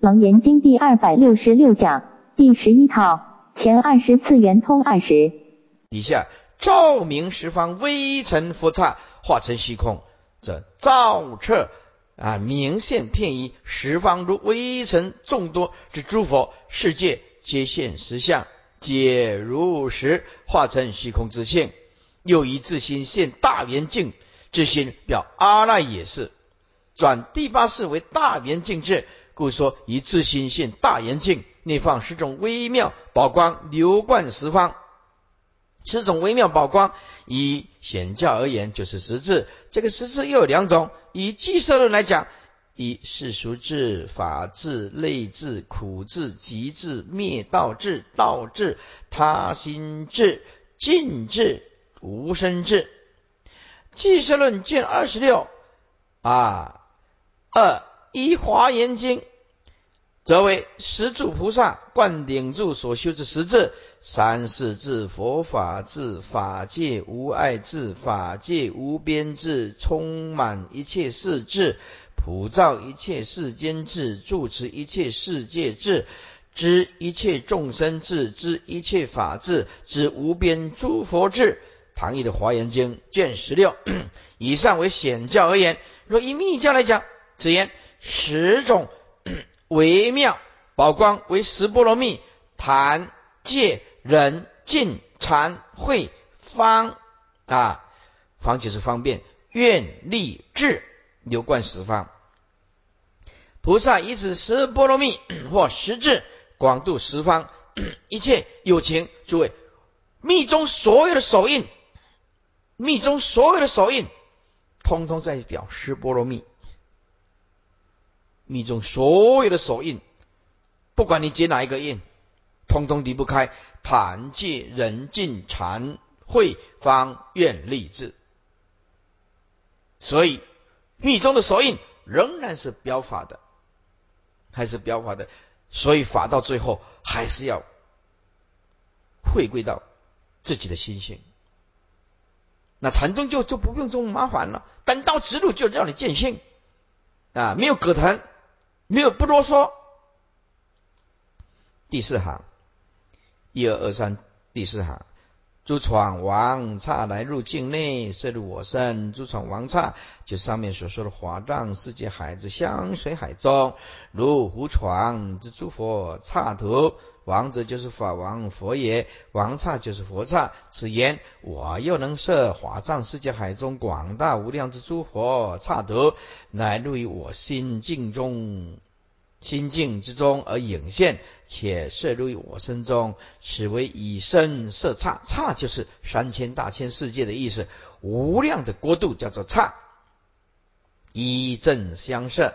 楞严经第二百六十六讲第十一套前二十次圆通二十。底下照明十方微尘佛刹化成虚空，这照彻啊明现片一十方如微尘众多之诸佛世界皆现实相，皆如实化成虚空之性。又以自心现大圆镜之心表阿赖也是，转第八世为大圆镜智。故说以自心现大圆镜，内放十种微妙宝光流贯十方。十种微妙宝光，以显教而言，就是实质。这个实质又有两种。以计色论来讲，以世俗智、法智、类智、苦智、极智、灭道智、道智、他心智、尽智、无生智。计色论卷二十六啊，二一华严经。则为十住菩萨灌顶住所修之十智：三世智、佛法智、法界无碍智、法界无边智、充满一切世智、普照一切世间智、住持一切世界智、知一切众生智、知一切法智、知无边诸佛智。唐译的华严经卷十六。以上为显教而言，若以密教来讲，此言十种。微妙宝光为十波罗蜜，坛戒忍净禅慧方啊，方就是方便愿力智流贯十方。菩萨以此十波罗蜜 或十智广度十方 一切有情。诸位，密中所有的手印，密中所有的手印，通通在表十波罗蜜。密宗所有的手印，不管你结哪一个印，通通离不开坛戒人尽禅慧方愿立志。所以密宗的手印仍然是标法的，还是标法的。所以法到最后还是要回归到自己的心性。那禅宗就就不用这么麻烦了，单刀直入就让你见性啊，没有葛藤。没有不啰嗦。第四行，一二二三，第四行，诸闯王刹来入境内，摄入我身。诸闯王刹，就上面所说的华藏世界海之香水海中，如胡闯之诸佛刹土。王者就是法王佛也，王刹就是佛刹。此言我又能摄华藏世界海中广大无量之诸佛刹土，乃入于我心境中，心境之中而隐现，且摄入于我身中。此为以身摄刹，刹就是三千大千世界的意思，无量的国度叫做刹，以正相摄，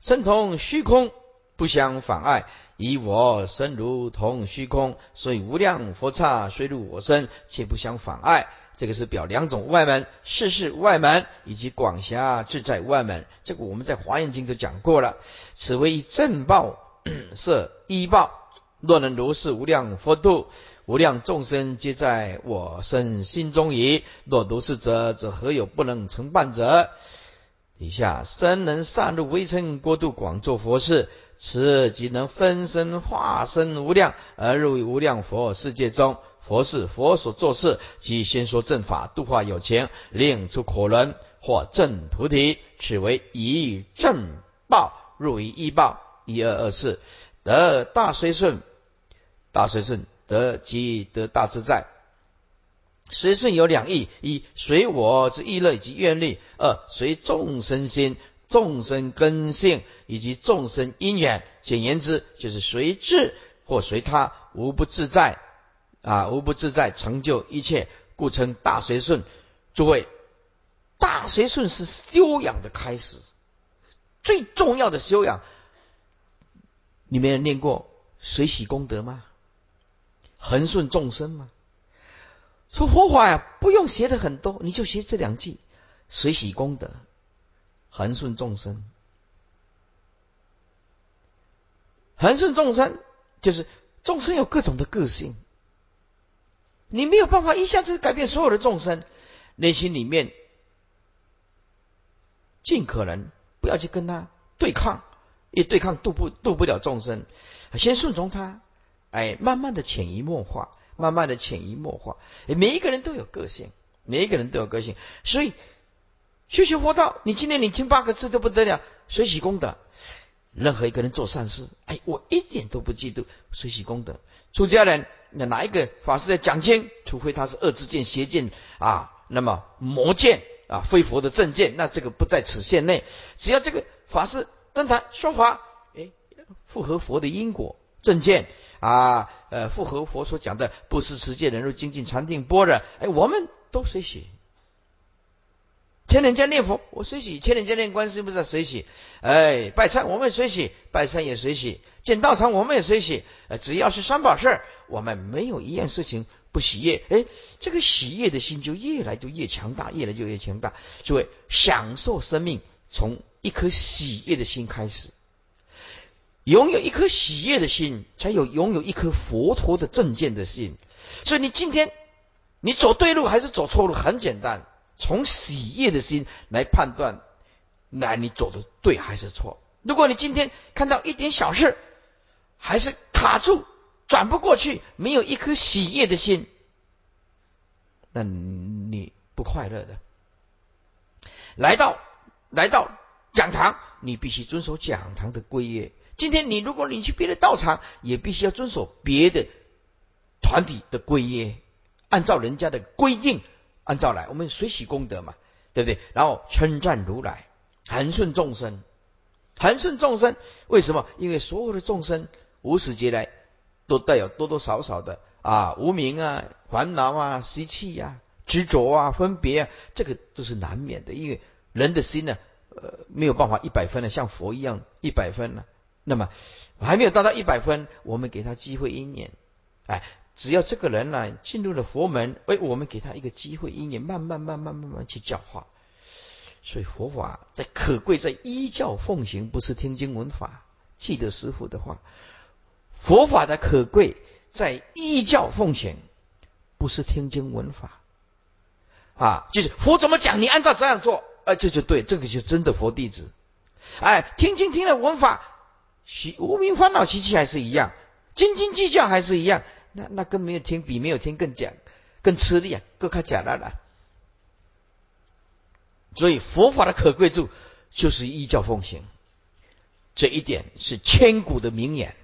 身同虚空，不相妨碍。以我身如同虚空，所以无量佛刹虽入我身，且不相妨碍。这个是表两种外门，世事外门以及广狭自在外门。这个我们在华严经都讲过了。此为正报色依报，若能如是无量佛度，无量众生皆在我身心中矣。若如是者，则何有不能成办者？底下身能善入微尘国度，广做佛事。此即能分身化身无量，而入于无量佛世界中。佛是佛所做事，即先说正法，度化有情，令出可轮，或正菩提。此为一正报入于一报。一二二四，得大随顺，大随顺得即得大自在。随顺有两义：一随我之意乐以及愿力；二随众生心。众生根性以及众生因缘，简言之，就是随智或随他，无不自在啊，无不自在，成就一切，故称大随顺。诸位，大随顺是修养的开始，最重要的修养。你们有念过随喜功德吗？恒顺众生吗？说佛法呀，不用学的很多，你就学这两句随喜功德。恒顺众生，恒顺众生就是众生有各种的个性，你没有办法一下子改变所有的众生，内心里面尽可能不要去跟他对抗，一对抗渡不渡不了众生，先顺从他，哎，慢慢的潜移默化，慢慢的潜移默化。每一个人都有个性，每一个人都有个性，所以修行佛道，你今天你听八个字都不得了，随喜功德。任何一个人做善事，哎，我一点都不嫉妒，随喜功德。出家人，那哪一个法师在讲经？除非他是恶之见、邪见啊，那么魔见啊，非佛的正见，那这个不在此限内。只要这个法师登台说法，哎，符合佛的因果正见啊，呃，符合佛所讲的不思持戒、忍辱、精进、禅定、般若，哎，我们都随喜。千人家念佛，我随喜；千人家念观世音菩萨随喜。哎，拜忏我们随喜，拜忏也随喜；建道场我们也随喜。呃，只要是三宝事，我们没有一样事情不喜悦。哎，这个喜悦的心就越来就越强大，越来就越强大。诸位，享受生命从一颗喜悦的心开始，拥有一颗喜悦的心，才有拥有一颗佛陀的正见的心。所以你今天你走对路还是走错路，很简单。从喜悦的心来判断，那你走的对还是错？如果你今天看到一点小事，还是卡住，转不过去，没有一颗喜悦的心，那你不快乐的。来到来到讲堂，你必须遵守讲堂的规约。今天你如果你去别的道场，也必须要遵守别的团体的规约，按照人家的规定。按照来，我们随喜功德嘛，对不对？然后称赞如来，恒顺众生，恒顺众生。为什么？因为所有的众生无始劫来都带有多多少少的啊无名啊、烦恼啊、习气呀、执着啊、分别啊，这个都是难免的。因为人的心呢，呃，没有办法一百分的像佛一样一百分呢。那么还没有达到一百分，我们给他机会一年，哎。只要这个人呢进入了佛门，哎，我们给他一个机会，因缘慢慢慢慢慢慢去教化。所以佛法在可贵在依教奉行，不是听经闻法。记得师傅的话，佛法的可贵在依教奉行，不是听经闻法。啊，就是佛怎么讲，你按照这样做，哎，这就对，这个就真的佛弟子。哎，听经听了闻法，习无名烦恼习气还是一样，斤斤计较还是一样。那那跟没有听比没有听更讲更吃力啊，更开假了了。所以佛法的可贵处就是依教奉行，这一点是千古的名言。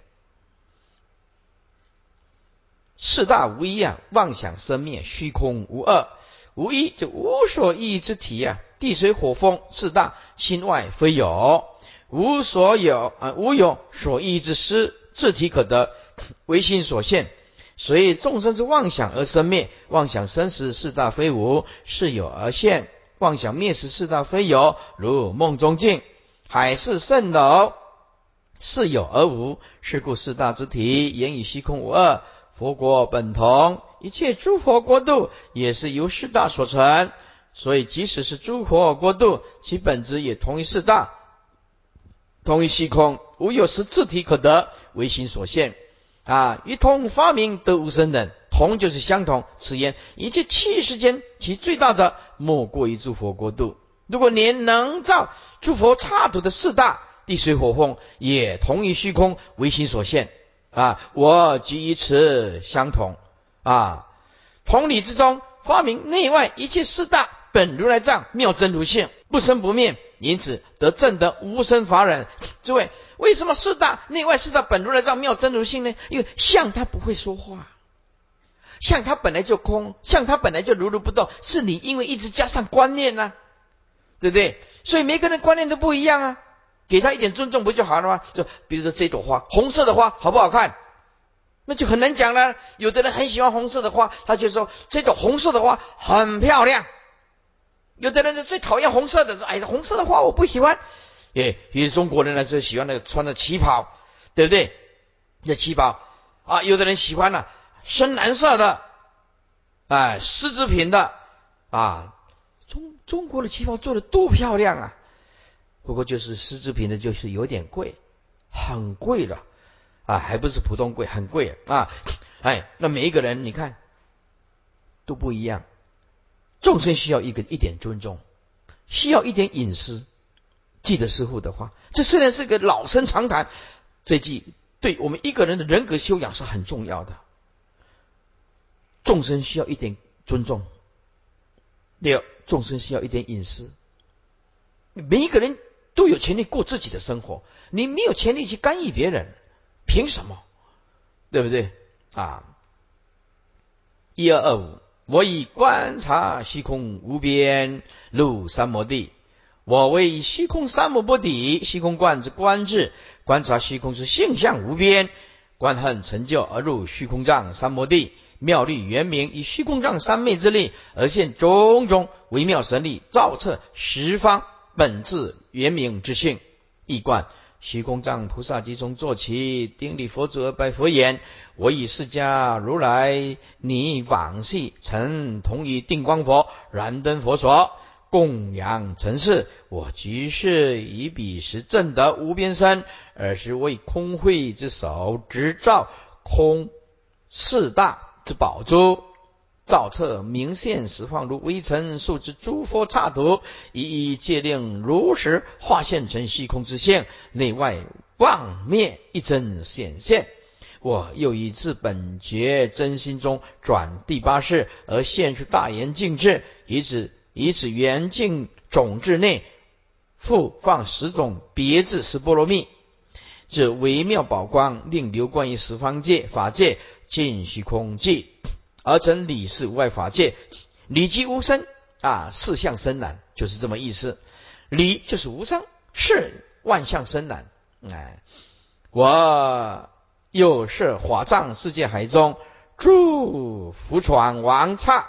四大无一啊，妄想生灭，虚空无二，无一就无所依之体啊。地水火风四大心外非有，无所有啊，无有所依之师，自体可得，唯心所现。所以众生之妄想而生灭，妄想生时四大非无，是有而现；妄想灭时四大非有，如梦中境。海市蜃楼，是有而无，是故四大之体言语虚空无二。佛国本同，一切诸佛国度也是由四大所成，所以即使是诸佛国度，其本质也同于四大，同于虚空，无有实质体可得，唯心所现。啊，一通发明得无生等，同就是相同。此言一切气世间，其最大者莫过于诸佛国度。如果连能造诸佛刹土的四大地水火风，也同于虚空唯心所现。啊，我即以此相同。啊，同理之中，发明内外一切四大本如来藏妙真如性，不生不灭，因此得正得无生法忍。诸位。为什么四大内外四大本如来藏妙真如性呢？因为相它不会说话，相它本来就空，相它本来就如如不动，是你因为一直加上观念呢，对不对？所以每个人观念都不一样啊，给他一点尊重不就好了吗？就比如说这朵花，红色的花好不好看？那就很难讲了。有的人很喜欢红色的花，他就说这朵红色的花很漂亮；有的人是最讨厌红色的，说哎，红色的花我不喜欢。哎，有些中国人呢就喜欢那个穿的旗袍，对不对？那旗袍啊，有的人喜欢呢深蓝色的，哎，丝织品的啊。中中国的旗袍做的多漂亮啊！不过就是丝织品的，就是有点贵，很贵了啊，还不是普通贵，很贵啊。哎，那每一个人你看都不一样，众生需要一个一点尊重，需要一点隐私。记得师傅的话。这虽然是个老生常谈，这句对我们一个人的人格修养是很重要的。众生需要一点尊重，六，众生需要一点隐私。每一个人都有权利过自己的生活，你没有权利去干预别人，凭什么？对不对？啊，一二二五，我以观察虚空无边入三摩地，我为虚空三摩不底，虚空观之观智，观察虚空之性相无边，观恨成就而入虚空藏三摩地。妙力圆明，以虚空藏三昧之力而现种种微妙神力，照彻十方本质圆明之性。一观虚空藏菩萨即从坐起，顶礼佛祖而拜佛言：“我以释迦如来，你往昔曾同于定光佛、燃灯佛所供养尘世，我即是以彼时正得无边身，而是为空慧之手，执照空四大。”之宝珠，照彻明现实放如微尘数之诸佛刹土，一一戒令如实化现成虚空之性，内外妄灭一真显现。我又以自本觉真心中转第八世，而现出大圆净智，以此以此圆净种智内复放十种别致十波罗蜜，这微妙宝光，令流观于十方界法界。尽虚空寂，而成理是无外法界，理即无生啊，四相生难，就是这么意思。理就是无生，是万象生难。哎，我又是华藏世界海中诸浮船王刹，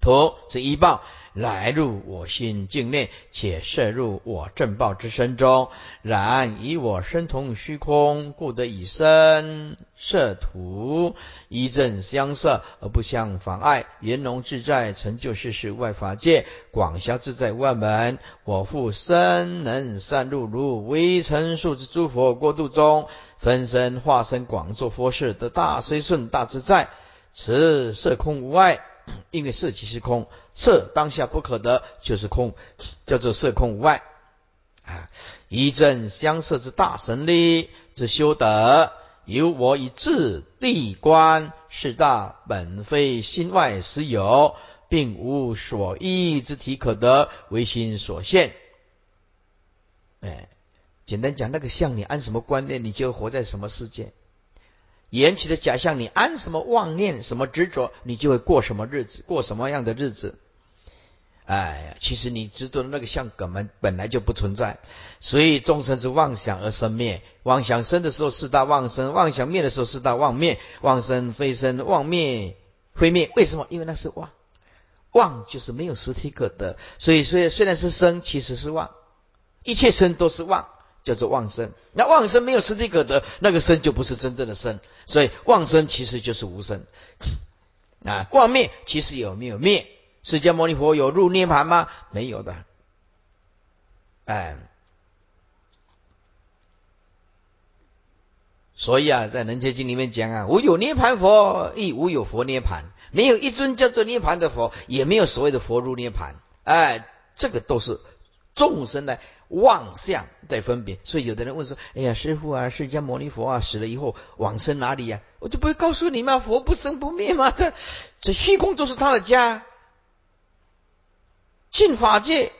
图之一报。来入我心境内，且摄入我正报之身中。然以我身同虚空，故得以身摄土，一正相摄而不相妨碍，圆融自在，成就世事外法界，广销自在万门。我复身能善入如微尘数之诸佛国度中，分身化身广作佛事，得大随顺大自在。此色空无碍。因为色即是空，色当下不可得，就是空，叫做色空无碍啊。一正相摄之大神力之修德，由我以自地观，是大本非心外实有，并无所依之体可得，唯心所现。哎，简单讲，那个相，你安什么观念，你就活在什么世界。缘起的假象，你安什么妄念，什么执着，你就会过什么日子，过什么样的日子。哎呀，其实你执着的那个相根本本来就不存在，所以众生是妄想而生灭，妄想生的时候四大妄生，妄想灭的时候四大妄灭，妄生非生，妄灭非灭。为什么？因为那是妄，妄就是没有实体可得，所以虽虽然是生，其实是妄，一切生都是妄。叫做妄生，那妄生没有实体可得，那个生就不是真正的生，所以妄生其实就是无生啊。妄灭其实有没有灭？释迦牟尼佛有入涅盘吗？没有的。哎，所以啊，在《人间经》里面讲啊，无有涅盘佛，亦无有佛涅盘，没有一尊叫做涅盘的佛，也没有所谓的佛入涅盘。哎，这个都是众生的。妄相在分别，所以有的人问说：“哎呀，师傅啊，释迦牟尼佛啊，死了以后往生哪里呀？”我就不会告诉你吗？佛不生不灭吗？这这虚空都是他的家，净法界、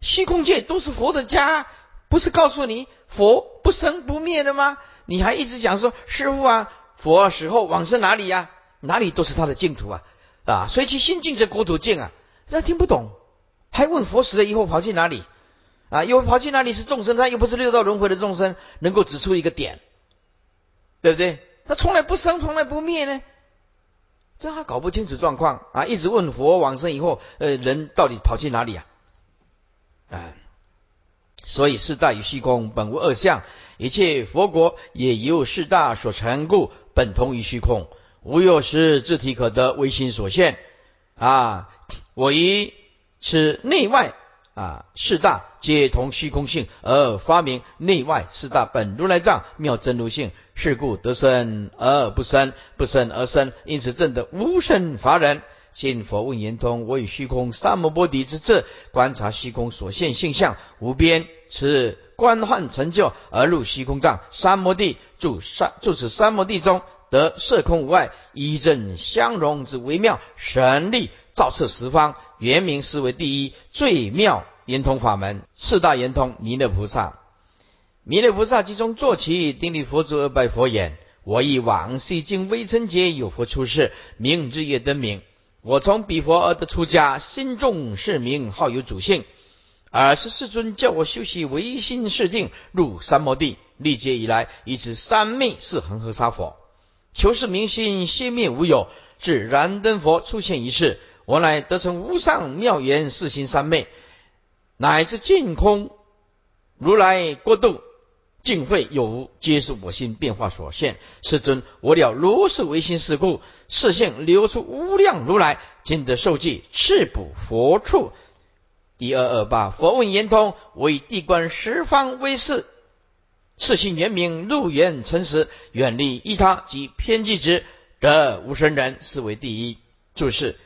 虚空界都是佛的家，不是告诉你佛不生不灭的吗？你还一直讲说师傅啊，佛死后往生哪里呀？哪里都是他的净土啊！啊，所以其心净这国土净啊，这听不懂，还问佛死了以后跑去哪里？啊，又跑去哪里是众生？他又不是六道轮回的众生，能够指出一个点，对不对？他从来不生，从来不灭呢，这还搞不清楚状况啊！一直问佛往生以后，呃，人到底跑去哪里啊？啊，所以四大与虚空本无二相，一切佛国也由四大所成故，本同于虚空，无有实自体可得，唯心所现啊！我于此内外。啊，四大皆同虚空性而发明内外四大本如来藏妙真如性，是故得生而不生，不生而生，因此证得无生法忍。信佛问圆通，我以虚空三摩波底之智，观察虚空所现性相无边，此观幻成就而入虚空藏三摩地，住三住此三摩地中，得色空无碍，一正相融之微妙神力，照彻十方，原名是为第一最妙圆通法门，四大圆通弥勒菩萨。弥勒菩萨即中坐起，顶礼佛足而拜佛言：“我以往昔经微尘劫有佛出世，名日月灯明。我从彼佛而得出家，心中是名，好有主性。尔时世尊叫我修习唯心是定，入三摩地。历劫以来，以此三昧是恒河沙佛，求是明心，心灭无有。至燃灯佛出现一世，我乃得成无上妙言四心三昧，乃至净空如来过度。”尽会有无，皆是我心变化所现。世尊，我了如是唯心是故，视现流出无量如来，今得受记，赤补佛处。一二二八，佛问圆通，为地观十方威势，次性圆明，入圆成实，远离依他及偏激之，得无生人，是为第一。注释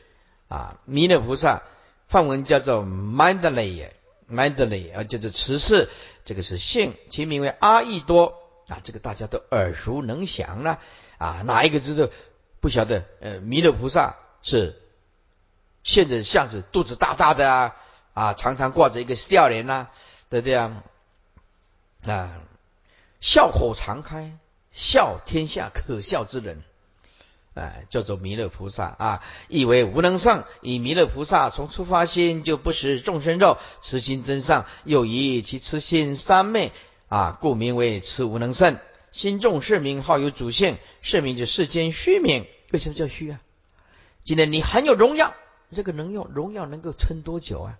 啊，弥勒菩萨，梵文叫做 Mandalay，Mandalay 啊，叫做慈氏。这个是姓，其名为阿逸多啊，这个大家都耳熟能详了啊，哪一个知道不晓得？呃，弥勒菩萨是现在像是，肚子大大的啊，啊，常常挂着一个笑脸呐，对不对啊？啊，笑口常开，笑天下可笑之人。哎，叫做弥勒菩萨啊，意为无能胜。以弥勒菩萨从出发心就不食众生肉，慈心真上，又以其慈心三昧啊，故名为慈无能胜。心重是名，好有主性，是名就世间虚名。为什么叫虚啊？今天你很有荣耀，这个能用荣耀能够撑多久啊？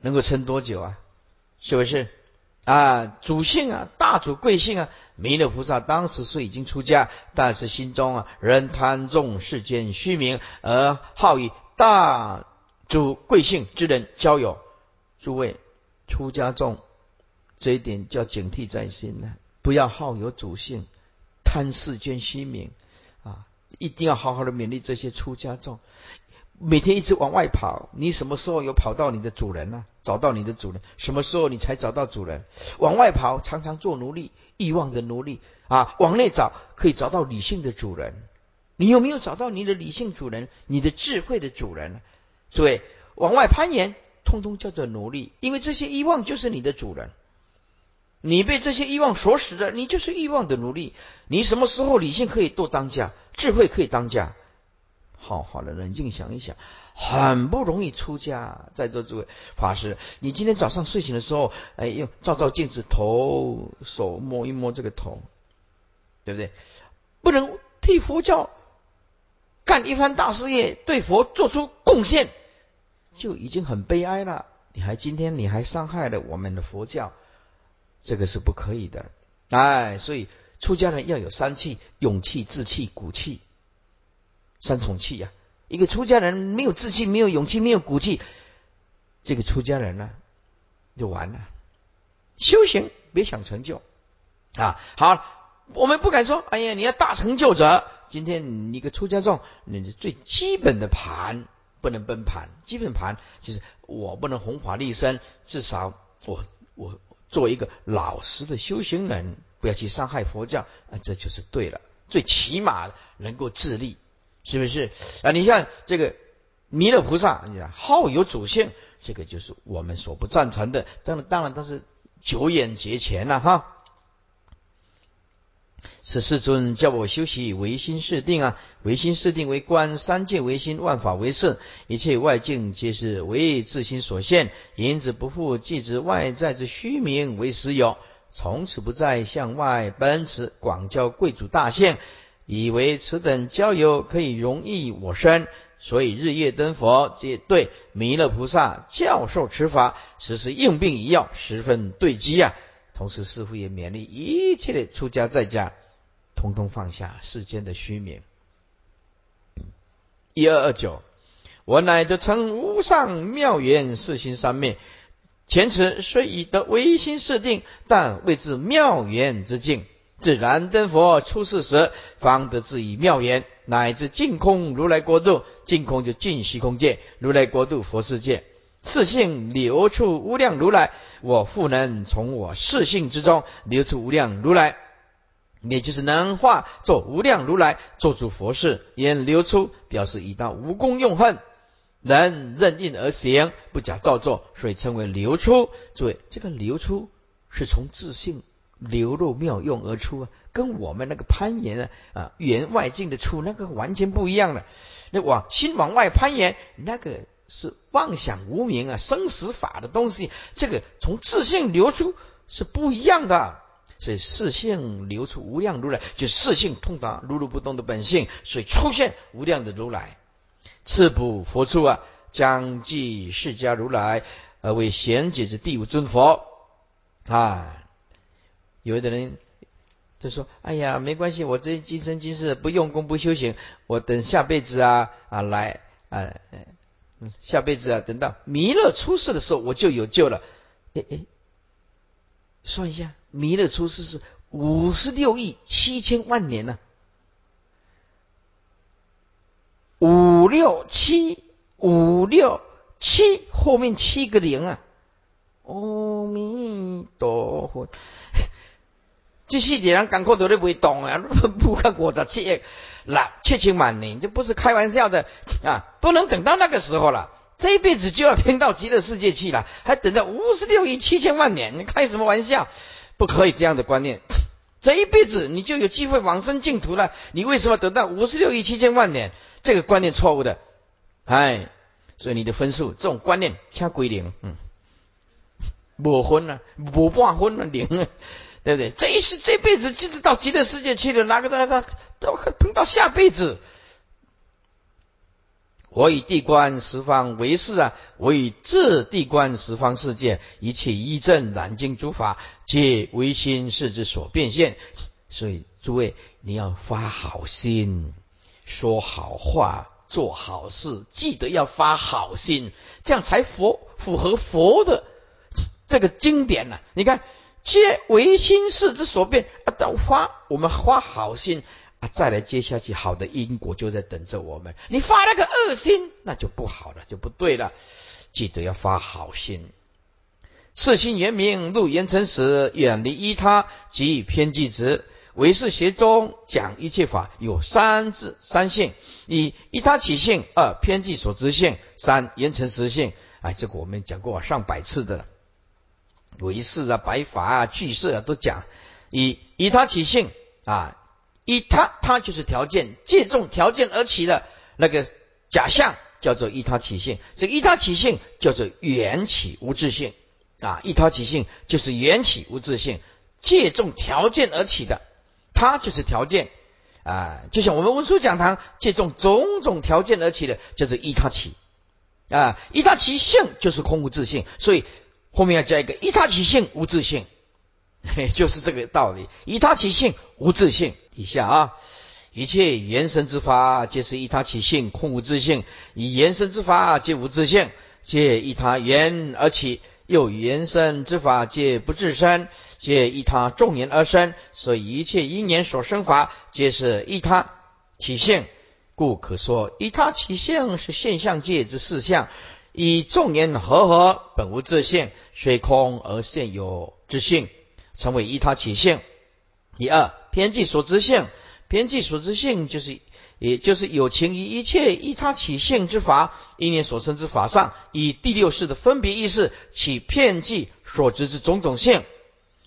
能够撑多久啊？是不是？啊，主性啊，大主贵姓啊？弥勒菩萨当时是已经出家，但是心中啊仍贪重世间虚名，而好与大主贵姓之人交友。诸位，出家众这一点叫警惕在心呢，不要好有主性，贪世间虚名啊！一定要好好的勉励这些出家众。每天一直往外跑，你什么时候有跑到你的主人呢？找到你的主人，什么时候你才找到主人？往外跑，常常做奴隶，欲望的奴隶啊！往内找，可以找到理性的主人。你有没有找到你的理性主人？你的智慧的主人？所以往外攀岩，通通叫做奴隶，因为这些欲望就是你的主人。你被这些欲望锁死的，你就是欲望的奴隶。你什么时候理性可以多当家，智慧可以当家？好好的冷静想一想，很不容易出家。在座诸位法师，你今天早上睡醒的时候，哎，用照照镜子，头手摸一摸这个头，对不对？不能替佛教干一番大事业，对佛做出贡献，就已经很悲哀了。你还今天你还伤害了我们的佛教，这个是不可以的。哎，所以出家人要有三气：勇气、志气、骨气。三重气呀！一个出家人没有志气、没有勇气、没有骨气，这个出家人呢就完了。修行别想成就啊！好，我们不敢说，哎呀，你要大成就者。今天你个出家众，你最基本的盘不能崩盘，基本盘就是我不能弘法利生，至少我我做一个老实的修行人，不要去伤害佛教啊，这就是对了。最起码能够自立。是不是啊？你看这个弥勒菩萨，你看好有主性，这个就是我们所不赞成的。当然，当然，他是久远劫前了哈。是世尊叫我修习唯心是定啊，唯心是定为观三界唯心，万法为色，一切外境皆是唯自心所现，因此不复即知外在之虚名为实有，从此不再向外奔驰，广交贵族大限。以为此等交友可以容易我身，所以日夜灯佛皆对弥勒菩萨教授持法，实是应病一药，十分对机啊。同时，师父也勉励一切的出家在家，通通放下世间的虚名。一二二九，我乃得成无上妙缘四心三昧，前此虽已得唯心是定，但未至妙缘之境。自然灯佛出世时，方得自以妙言，乃至净空如来国度，净空就净虚空界，如来国度佛世界，四性流出无量如来，我复能从我四性之中流出无量如来，也就是能化作无量如来，做出佛事，言流出表示已到无功用恨，能任应而行，不假造作，所以称为流出。诸位，这个流出是从自性。流入妙用而出啊，跟我们那个攀岩啊啊缘外境的出那个完全不一样的。那往心往外攀岩，那个是妄想无明啊生死法的东西。这个从自性流出是不一样的。所以自性流出无量如来，就自性通达如如不动的本性，所以出现无量的如来。次补佛处啊，将继释迦如来而为贤解之第五尊佛啊。有的人就说：“哎呀，没关系，我这今生今世不用功不修行，我等下辈子啊啊来啊，下辈子啊，等到弥勒出世的时候，我就有救了。”哎哎，算一下，弥勒出世是五十六亿七千万年呢，五六七五六七后面七个零啊，阿弥陀佛。这世界人艰苦都咧袂动啊，不看五十七亿、六七千万年，这不是开玩笑的啊！不能等到那个时候了，这一辈子就要拼到极乐世界去了，还等到五十六亿七千万年？你开什么玩笑？不可以这样的观念。这一辈子你就有机会往生净土了，你为什么等到五十六亿七千万年？这个观念错误的，哎，所以你的分数这种观念掐归零，嗯，无分了，无半分了，零。对不对？这一世这辈子就是到极乐世界去了，哪个他他都碰到下辈子。我以地观十方为是啊，我以这地观十方世界一切依正染净诸法，皆唯心是之所变现。所以诸位，你要发好心，说好话，做好事，记得要发好心，这样才佛符合佛的这个经典呢。你看。皆唯心事之所变啊！等发，我们发好心啊，再来接下去，好的因果就在等着我们。你发那个恶心，那就不好了，就不对了。记得要发好心。四心原名入言成时，远离依他及偏激执。唯是学中讲一切法有三字三性：一依他起性，二偏激所知性，三言成实性。哎，这个我们讲过上百次的了。唯识啊，白法啊，俱色啊，都讲以以他起性啊，以他他就是条件，借重条件而起的那个假象，叫做依他起性。这依他起性叫做缘起无自性啊，依他起性就是缘起无自性，借重条件而起的，它就是条件啊。就像我们文殊讲堂借重种种条件而起的，叫做依他起啊，依他起性就是空无自性，所以。后面要加一个依他起性无自性，就是这个道理。依他起性无自性，以下啊，一切原生之法皆是依他起性空无自性，以原生之法皆无自性，皆依他缘而起；又原生之法皆不自生，皆依他众缘而生。所以一切因缘所生法皆是依他起性，故可说依他起性是现象界之四相。以众言合合，本无自性，虽空而现有自性，成为依他起性。第二，偏计所知性，偏计所知性就是，也就是有情于一切依他起性之法，因念所生之法上，以第六世的分别意识起偏计所知之种种性。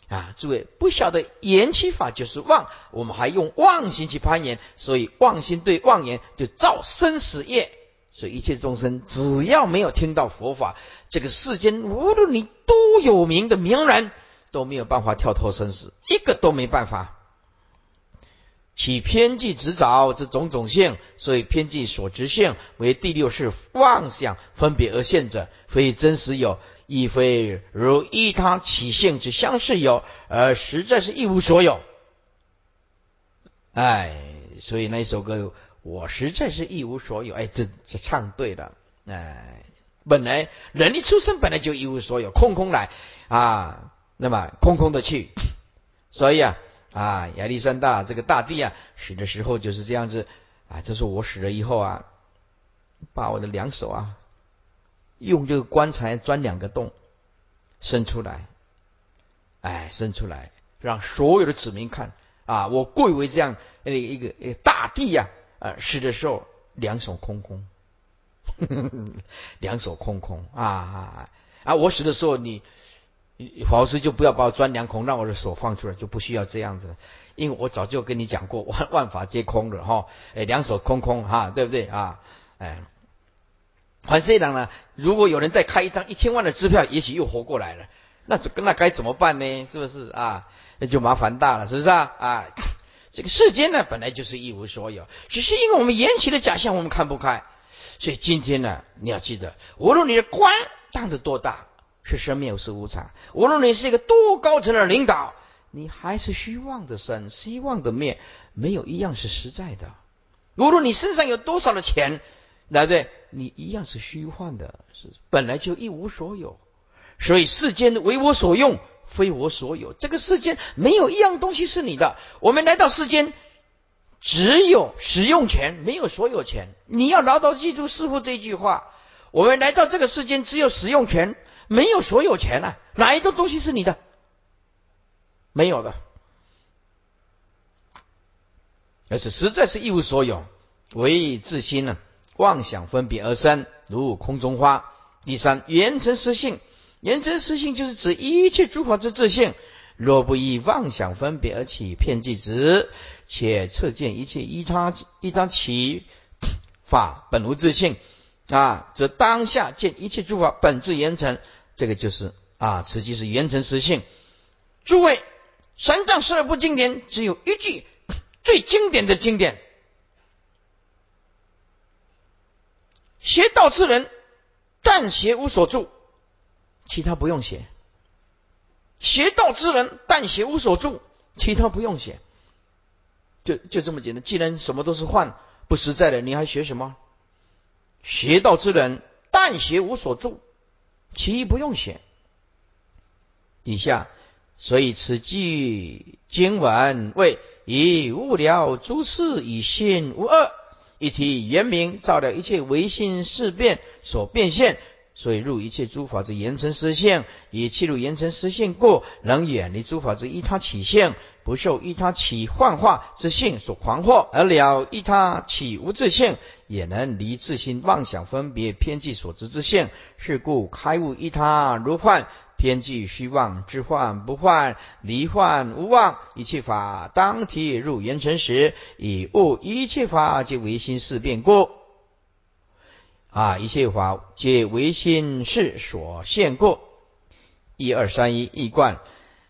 啊，诸位不晓得言起法就是妄，我们还用妄心去攀岩，所以妄心对妄言就造生死业。所以一切众生只要没有听到佛法，这个世间无论你多有名的名人，都没有办法跳脱生死，一个都没办法。起偏见执着之种种性，所以偏见所执性为第六世妄想分别而现者，非真实有，亦非如依他起性之相似有，而实在是一无所有。哎，所以那首歌。我实在是一无所有，哎，这这唱对了，哎，本来人一出生本来就一无所有，空空来。啊，那么空空的去，所以啊啊，亚历山大这个大帝啊，死的时候就是这样子。啊，这是我死了以后啊，把我的两手啊，用这个棺材钻两个洞，伸出来，哎，伸出来，让所有的子民看。啊，我贵为这样呃一个大帝呀，啊死的时候两手空空，两手空空啊啊，我死的时候你。法师就不要把我钻两孔，让我的手放出来，就不需要这样子了。因为我早就跟你讲过，万 万法皆空的哈，哎，两手空空哈，对不对啊？哎，还是一样呢。如果有人再开一张一千万的支票，也许又活过来了，那那该怎么办呢？是不是啊？那就麻烦大了，是不是啊？啊，这个世间呢，本来就是一无所有，只是因为我们缘起的假象，我们看不开。所以今天呢，你要记得，无论你的官当得多大。是生灭是无常，无论你是一个多高层的领导，你还是虚妄的生，希望的灭，没有一样是实在的。无论你身上有多少的钱，对不对？你一样是虚幻的，是本来就一无所有。所以世间为我所用，非我所有。这个世间没有一样东西是你的。我们来到世间，只有使用权，没有所有权。你要牢牢记住师傅这句话：我们来到这个世间，只有使用权。没有所有权啊，哪一个东西是你的？没有的，而是实在是一无所有，唯自心呢，妄想分别而生，如空中花。第三，缘成实性，缘成实性就是指一切诸法之自性，若不以妄想分别而起片剂执，且测见一切依他依他起法本无自性啊，则当下见一切诸法本自缘成。这个就是啊，此即是缘成实性。诸位，三藏十二部经典只有一句最经典的经典：邪道之人，但邪无所住，其他不用写。邪道之人，但邪无所住，其他不用写。就就这么简单。既然什么都是幻，不实在的，你还学什么？邪道之人，但邪无所住。其余不用写。底下，所以此句经文为以物了诸事，以心无二，一体圆明，照料一切唯心事变所变现。所以入一切诸法之言成实性，以切入言成实性故，能远离诸法之依他起性，不受依他起幻化之性所狂惑，而了依他起无自性，也能离自心妄想分别偏计所知之性。是故开悟依他如幻，偏计虚妄之幻不幻，离幻无妄，一切法当体入言成时，以悟一切法皆唯心事变故。啊！一切法皆唯心事所现过。一二三一一贯。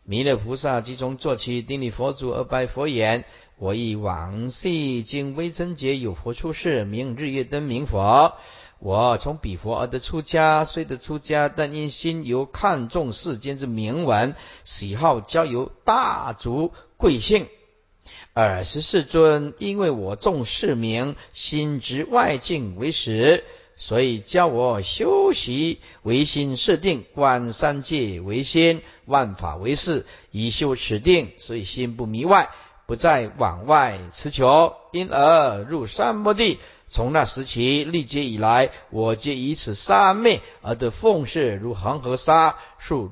弥勒菩萨即从坐起，顶礼佛祖而拜佛言：“我以往昔经微尘劫有佛出世，名日月灯明佛。我从彼佛而得出家，虽得出家，但因心犹看重世间之名闻，喜好交游大族贵姓。尔时世尊因为我重世名，心执外境为实。”所以教我修习唯心设定，观三界为心，万法为事，以修此定。所以心不迷外，不再往外持求，因而入三摩地。从那时起，历劫以来，我皆以此三昧而得奉事，如恒河沙数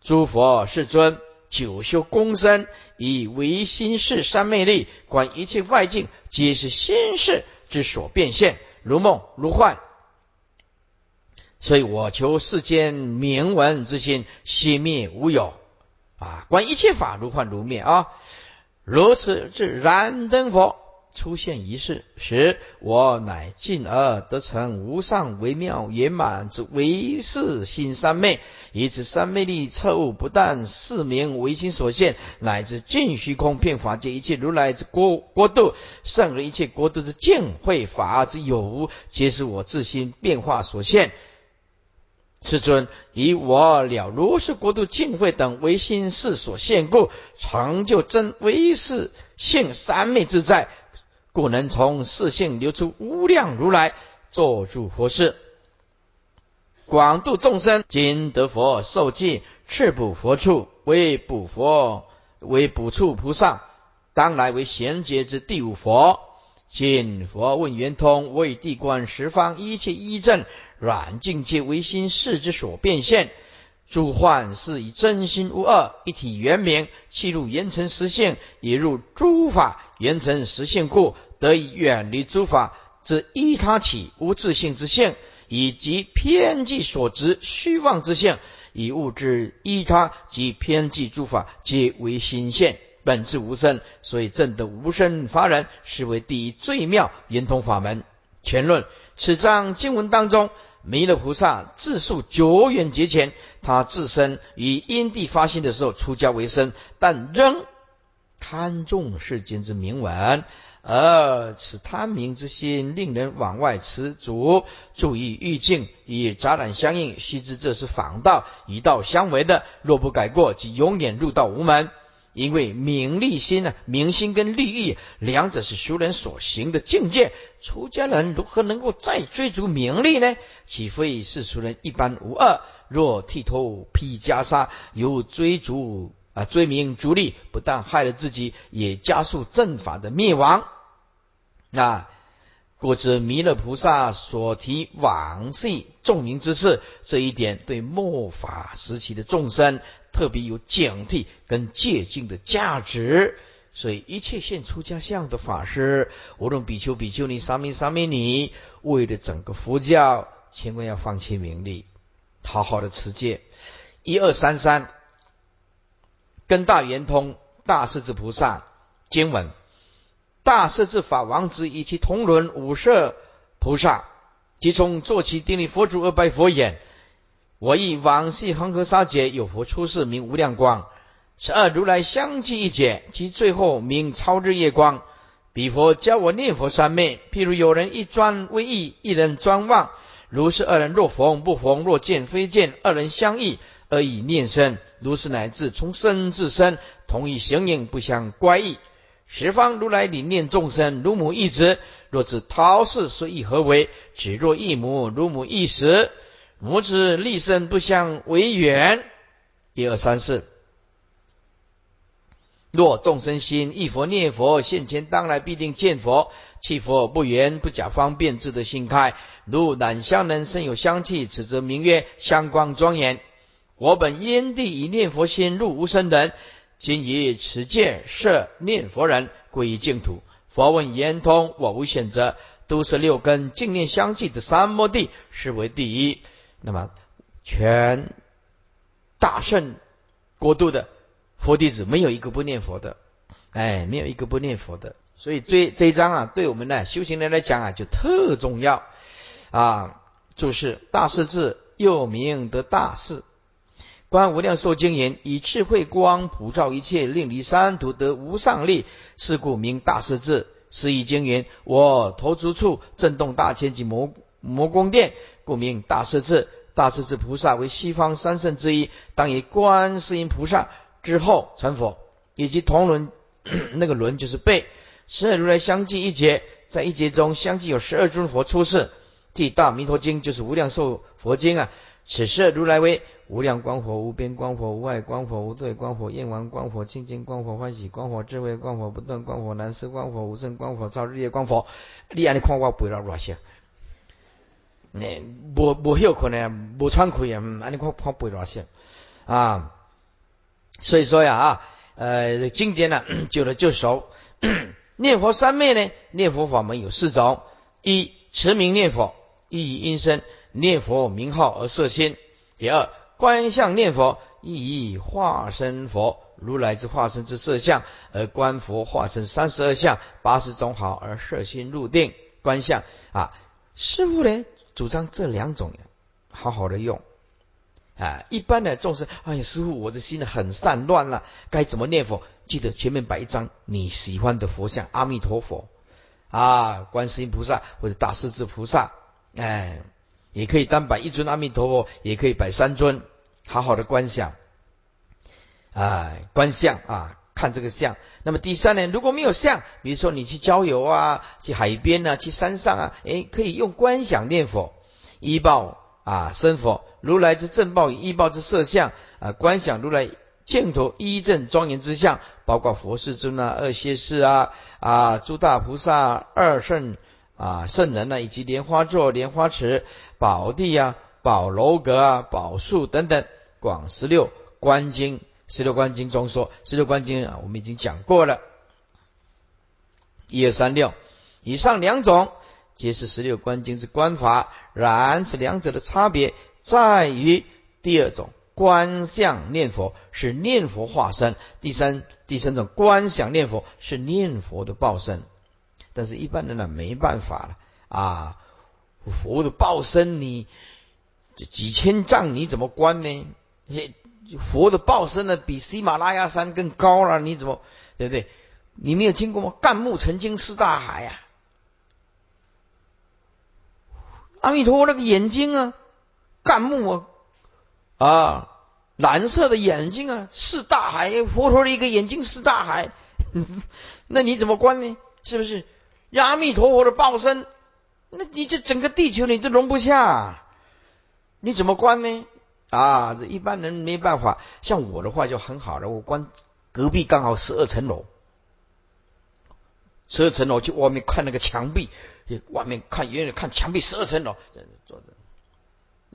诸佛世尊，久修功身，以唯心是三昧力，观一切外境，皆是心事之所变现。如梦如幻，所以我求世间明闻之心熄灭无有啊！观一切法如幻如灭啊！如此至燃灯佛出现一世时，我乃进而得成无上微妙圆满之唯是心三昧。以此三昧力彻悟，不但是名唯心所现，乃至尽虚空遍法界一切如来之国国度，甚而一切国度之净慧法之有无，皆是我自心变化所现。世尊以我了如是国度净慧等唯心事所现故，成就真唯是性三昧自在，故能从四性流出无量如来，作住佛事。广度众生，今得佛受记，赤补佛处，为补佛，为补处菩萨，当来为贤劫之第五佛。今佛问圆通，为地观十方一切依正软境界唯心事之所变现。诸幻是以真心无二，一体圆明，契入圆成实性，也入诸法圆成实性故，得以远离诸法之依他起无自性之性，以及偏计所执虚妄之性，以物质依他及偏计诸法皆为心现，本质无生，所以正得无生法忍，是为第一最妙圆通法门。全论此章经文当中。弥勒菩萨自述久远劫前，他自身以因地发心的时候出家为僧，但仍贪重世间之名闻，而此贪名之心令人往外持足，注意欲境，与杂染相应，须知这是仿道，以道相为的。若不改过，即永远入道无门。因为名利心呢，名心跟利益两者是俗人所行的境界。出家人如何能够再追逐名利呢？岂非世俗人一般无二？若剃头披袈裟，有追逐啊追名逐利，不但害了自己，也加速正法的灭亡。那故知弥勒菩萨所提往昔众名之事，这一点对末法时期的众生。特别有警惕跟戒禁的价值，所以一切现出家相的法师，无论比丘、比丘尼、沙弥、沙弥尼，为了整个佛教，千万要放弃名利，好好的持戒。一二三三，跟大圆通大势至菩萨经文，大势至法王子以其同伦五色菩萨，即从坐其定力佛主而拜佛眼。我以往昔恒河沙劫有佛出世名无量光，十二如来相继一劫，其最后名超日夜光。彼佛教我念佛三昧，譬如有人一专为意，一人专望。如是二人若逢不逢，若见非见，二人相异而以念身。如是乃至从身至身，同一形影，不相乖异。十方如来理念众生如母一子，若知陶氏虽异何为？只若一母，如母一时。母子立身不相为缘，一二三四。若众生心忆佛念佛，现前当来必定见佛。弃佛不缘，不假方便，自得心开。如染香人身有香气，此则名曰香光庄严。我本因地以念佛心入无生人，今以此戒摄念佛人归于净土。佛问圆通，我无选择，都是六根净念相继的三摩地，是为第一。那么，全大圣国度的佛弟子没有一个不念佛的，哎，没有一个不念佛的。所以这这一章啊，对我们呢修行人来讲啊，就特重要啊。就是大势至，又名得大势。观无量寿经言，以智慧光普照一切，令离三途得无上利，是故名大势至。是以经言，我头足处震动大千及魔魔宫殿。故名大势至，大势至菩萨为西方三圣之一，当以观世音菩萨之后成佛，以及同轮，那个轮就是背。十二如来相继一劫，在一劫中相继有十二尊佛出世。即大弥陀经就是无量寿佛经啊。此色如来为无量光佛、无边光佛、无碍光佛、无对光佛、焰王光佛、清净光佛、欢喜光佛、智慧光佛、不断光佛、南师光佛、无胜光佛、照日夜光佛。你安尼看我背了偌些？那无无有可能，无惭愧啊！安尼看看背多少啊？所以说呀啊，呃，经典呢，久了就熟。念佛三昧呢，念佛法门有四种：一持名念佛，一以音声念佛名号而摄心；第二观相念佛，意以化身佛如来之化身之色相而观佛化身三十二相八十种好而摄心入定观相啊。师傅呢？主张这两种，好好的用啊！一般的众生，哎呀，师傅，我的心很散乱了，该怎么念佛？记得前面摆一张你喜欢的佛像，阿弥陀佛啊，观世音菩萨或者大势至菩萨，哎，也可以单摆一尊阿弥陀佛，也可以摆三尊，好好的观想，哎，观相啊。看这个相，那么第三呢？如果没有相，比如说你去郊游啊，去海边啊，去山上啊，诶，可以用观想念佛，依报啊生佛，如来之正报与依报之色相啊，观想如来净土一正庄严之相，包括佛世尊啊、二谢士啊、啊诸大菩萨、二圣啊、圣人啊，以及莲花座、莲花池、宝地啊、宝楼阁啊、宝树等等，广十六观经。十六观经中说，十六观经啊，我们已经讲过了。一二三六，以上两种皆是十六观经之观法，然此两者的差别在于第二种。观相念佛是念佛化身，第三第三种观想念佛是念佛的报身，但是一般人呢没办法了啊，佛的报身你这几千丈你怎么观呢？佛的报身呢比喜马拉雅山更高了，你怎么对不对？你没有听过吗？干木曾经是大海呀，阿弥陀佛那个眼睛啊，干木啊。啊，蓝色的眼睛啊，是大海。佛陀的一个眼睛是大海，那你怎么观呢？是不是？阿弥陀佛的报身，那你这整个地球你都容不下，你怎么观呢？啊，这一般人没办法。像我的话就很好了，我观隔壁刚好十二层楼，十二层楼去外面看那个墙壁，外面看远远看墙壁十二层楼，坐着。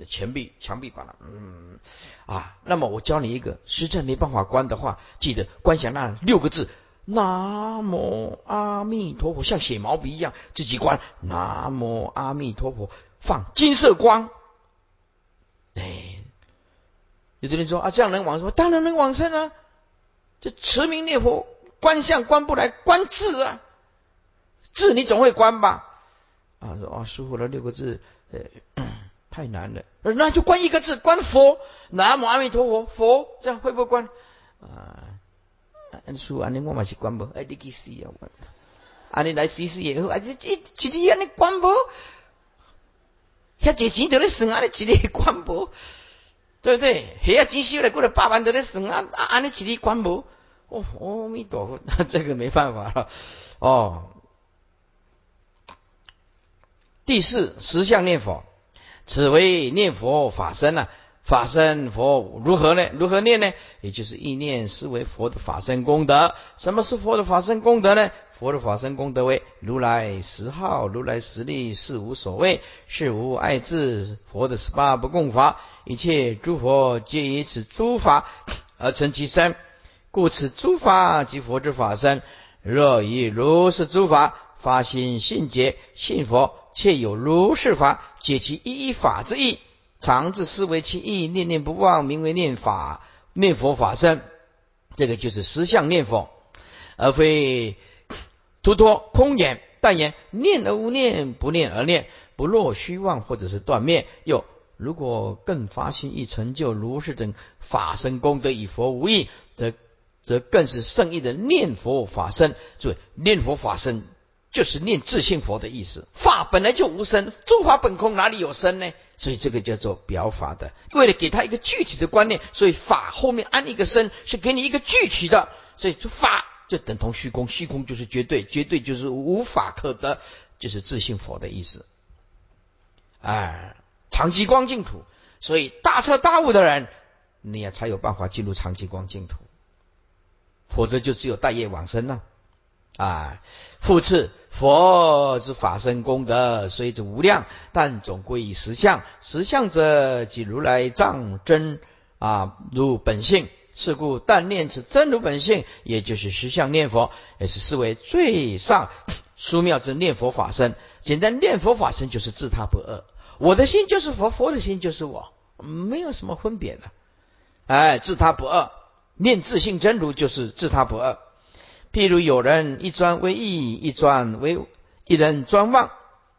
墙壁，墙壁把它，嗯，啊，那么我教你一个，实在没办法关的话，记得观想那六个字：南无阿弥陀佛，像写毛笔一样，自己关。南无阿弥陀佛，放金色光。哎，有的人说啊，这样能往生？当然能往生啊！这持名念佛，观相关不来，观字啊，字你总会关吧？啊，说啊，师傅了六个字，呃。太难了，那就关一个字，关佛，南无阿弥陀佛，佛这样会不会关？啊，安叔，安尼我嘛是关不？哎，你去试啊，我安尼来试试也好，啊，这这这里安尼关不？遐济钱都咧算，安尼一日关不？对不对？遐钱收来过来八万都咧算啊，安尼一日关不？哦，阿弥陀佛，那这个没办法了。哦，第四十相念佛。此为念佛法身呐，法身佛如何呢？如何念呢？也就是意念思为佛的法身功德。什么是佛的法身功德呢？佛的法身功德为如来十号、如来实力是无所谓，是无爱智。佛的十八不共法，一切诸佛皆以此诸法 而成其身，故此诸法即佛之法身。若以如是诸法发心信解信佛。且有如是法，解其一一法之意，常自思维其意，念念不忘，名为念法，念佛法身。这个就是实相念佛，而非突脱空言。但言念而无念，不念而念，不落虚妄，或者是断灭。又如果更发心以成就如是等法身功德，与佛无异，则则更是圣意的念佛法身。注意，念佛法身。就是念自性佛的意思，法本来就无生，诸法本空，哪里有生呢？所以这个叫做表法的，为了给他一个具体的观念，所以法后面安一个生，是给你一个具体的，所以就法就等同虚空，虚空就是绝对，绝对就是无法可得，就是自性佛的意思。哎，长期光净土，所以大彻大悟的人，你也才有办法进入长期光净土，否则就只有待业往生了。啊，复次，佛之法身功德虽之无量，但总归以实相。实相者，即如来藏真啊，如本性。是故，但念此真如本性，也就是实相念佛，也是视为最上殊妙之念佛法身。简单念佛法身就是自他不二，我的心就是佛，佛的心就是我，没有什么分别的。哎，自他不二，念自性真如就是自他不二。譬如有人一专为意，一专为一人专忘。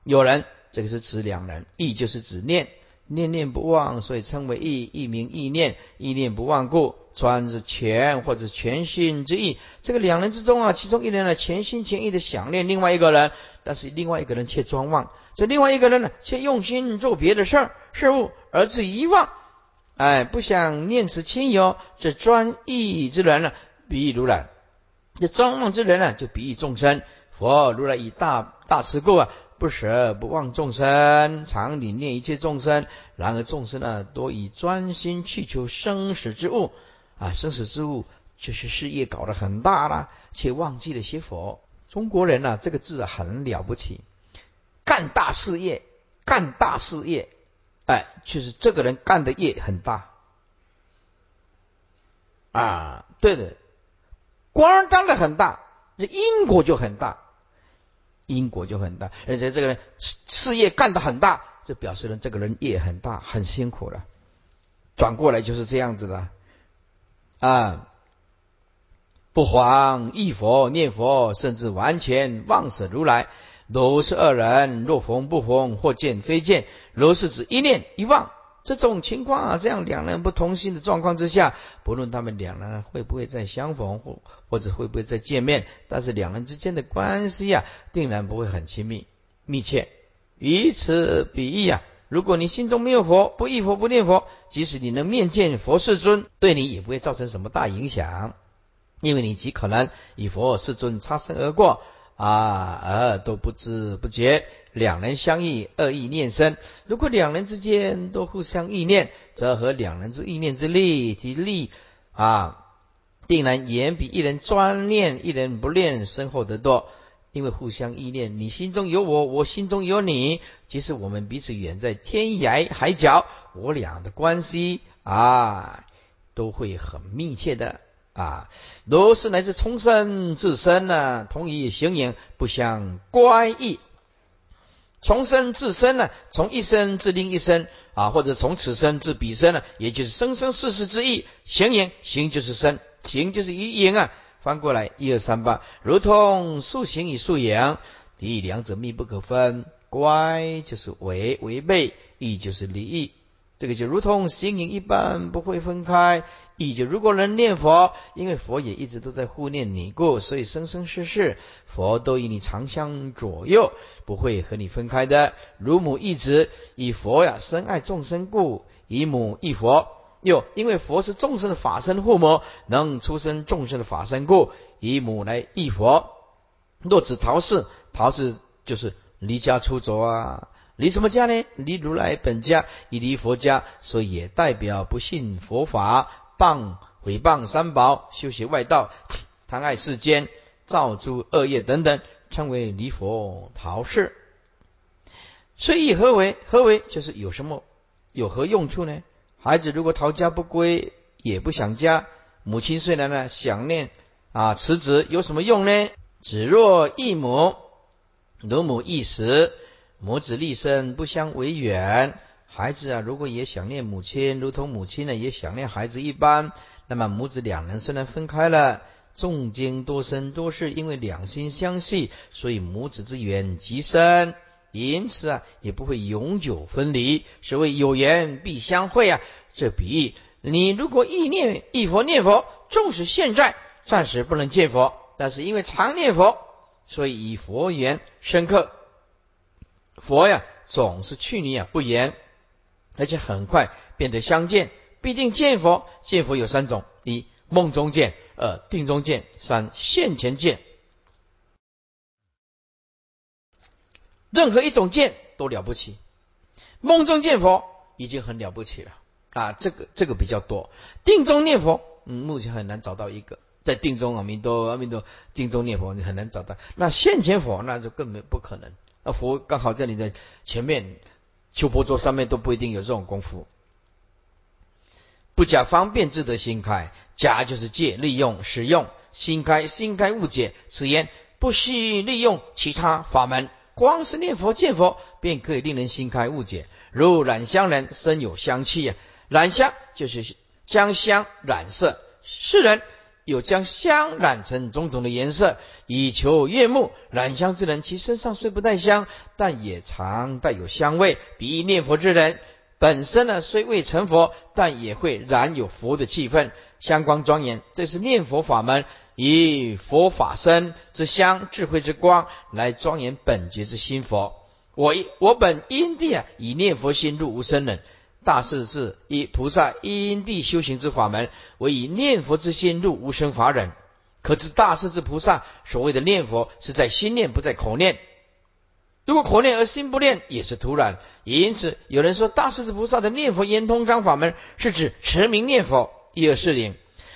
有人，这个是指两人，意就是指念，念念不忘，所以称为意。一名意念，意念不忘故，专是全或者全心之意。这个两人之中啊，其中一人呢全心全意的想念另外一个人，但是另外一个人却专忘。这另外一个人呢，却用心做别的事儿事物，而至遗忘。哎，不想念此亲友，这专意之人呢，比如来。这专忘之人呢，就比喻众生。佛如来以大大慈故啊，不舍不忘众生，常理念一切众生。然而众生呢，多以专心去求生死之物啊，生死之物就是事业搞得很大了，却忘记了学佛。中国人呢，这个字很了不起，干大事业，干大事业，哎，就是这个人干的业很大啊，对的，官当的很大，这因果就很大，因果就很大，而且这个人事事业干得很大，就表示了这个人业很大，很辛苦了。转过来就是这样子的啊。不妨忆佛念佛，甚至完全忘舍如来，如是二人。若逢不逢，或见非见，如是指一念一忘，这种情况啊，这样两人不同心的状况之下，不论他们两人会不会再相逢，或或者会不会再见面，但是两人之间的关系呀，定然不会很亲密密切。以此比喻啊，如果你心中没有佛，不忆佛不念佛，即使你能面见佛世尊，对你也不会造成什么大影响。因为你极可能与佛世尊擦身而过啊，而都不知不觉，两人相忆，恶意念生。如果两人之间都互相意念，则和两人之意念之力及力啊，定然远比一人专念一人不念深厚得多。因为互相意念，你心中有我，我心中有你，即使我们彼此远在天涯海角，我俩的关系啊，都会很密切的。啊，都是来自重生自身呢，同以形影不相乖异。重生自身呢，从一生至另一生啊，或者从此生至彼生呢，也就是生生世世之意。形影形就是生，形就是一影啊。翻过来一二三八，如同素形与素影，第两者密不可分。乖就是违违背，异就是离异。这个就如同形影一般，不会分开。意就如果能念佛，因为佛也一直都在护念你故，所以生生世世佛都与你常相左右，不会和你分开的。如母一子，以佛呀深爱众生故，以母忆佛。又因为佛是众生的法身护母，能出生众生的法身故，以母来忆佛。若指逃世，逃世就是离家出走啊。离什么家呢？离如来本家，以离佛家，所以也代表不信佛法，谤毁谤三宝，修习外道，贪爱世间，造诸恶业等等，称为离佛逃世。所以何为？何为？就是有什么有何用处呢？孩子如果逃家不归，也不想家，母亲虽然呢想念啊慈子，有什么用呢？子若异母，如母一时。母子立身，不相为远。孩子啊，如果也想念母亲，如同母亲呢也想念孩子一般，那么母子两人虽然分开了，众经多生多世，因为两心相系，所以母子之缘极深，因此啊也不会永久分离。所谓有缘必相会啊，这比喻你如果意念一佛念佛，纵使现在暂时不能见佛，但是因为常念佛，所以以佛缘深刻。佛呀，总是去你啊不言，而且很快变得相见，毕竟见佛。见佛有三种：一梦中见，二定中见，三现前见。任何一种见都了不起。梦中见佛已经很了不起了啊，这个这个比较多。定中念佛，嗯，目前很难找到一个在定中阿弥陀阿弥陀定中念佛，你很难找到。那现前佛那就更没不可能。那佛刚好在你的前面，求佛桌上面都不一定有这种功夫。不假方便自得心开，假就是借利用使用心开，心开误解。此言不需利用其他法门，光是念佛见佛，便可以令人心开误解。如染香人身有香气呀，染香就是将香染色，世人。有将香染成种种的颜色，以求悦目。染香之人，其身上虽不带香，但也常带有香味。比喻念佛之人，本身呢虽未成佛，但也会染有佛的气氛，香光庄严。这是念佛法门，以佛法身之香、智慧之光来庄严本觉之心佛。我我本因地啊，以念佛心入无生忍。大势是以菩萨因地修行之法门，为以念佛之心入无生法忍。可知大势之菩萨所谓的念佛，是在心念，不在口念。如果口念而心不念，也是徒然。也因此，有人说大势至菩萨的念佛圆通章法门，是指持名念佛。一二是灵，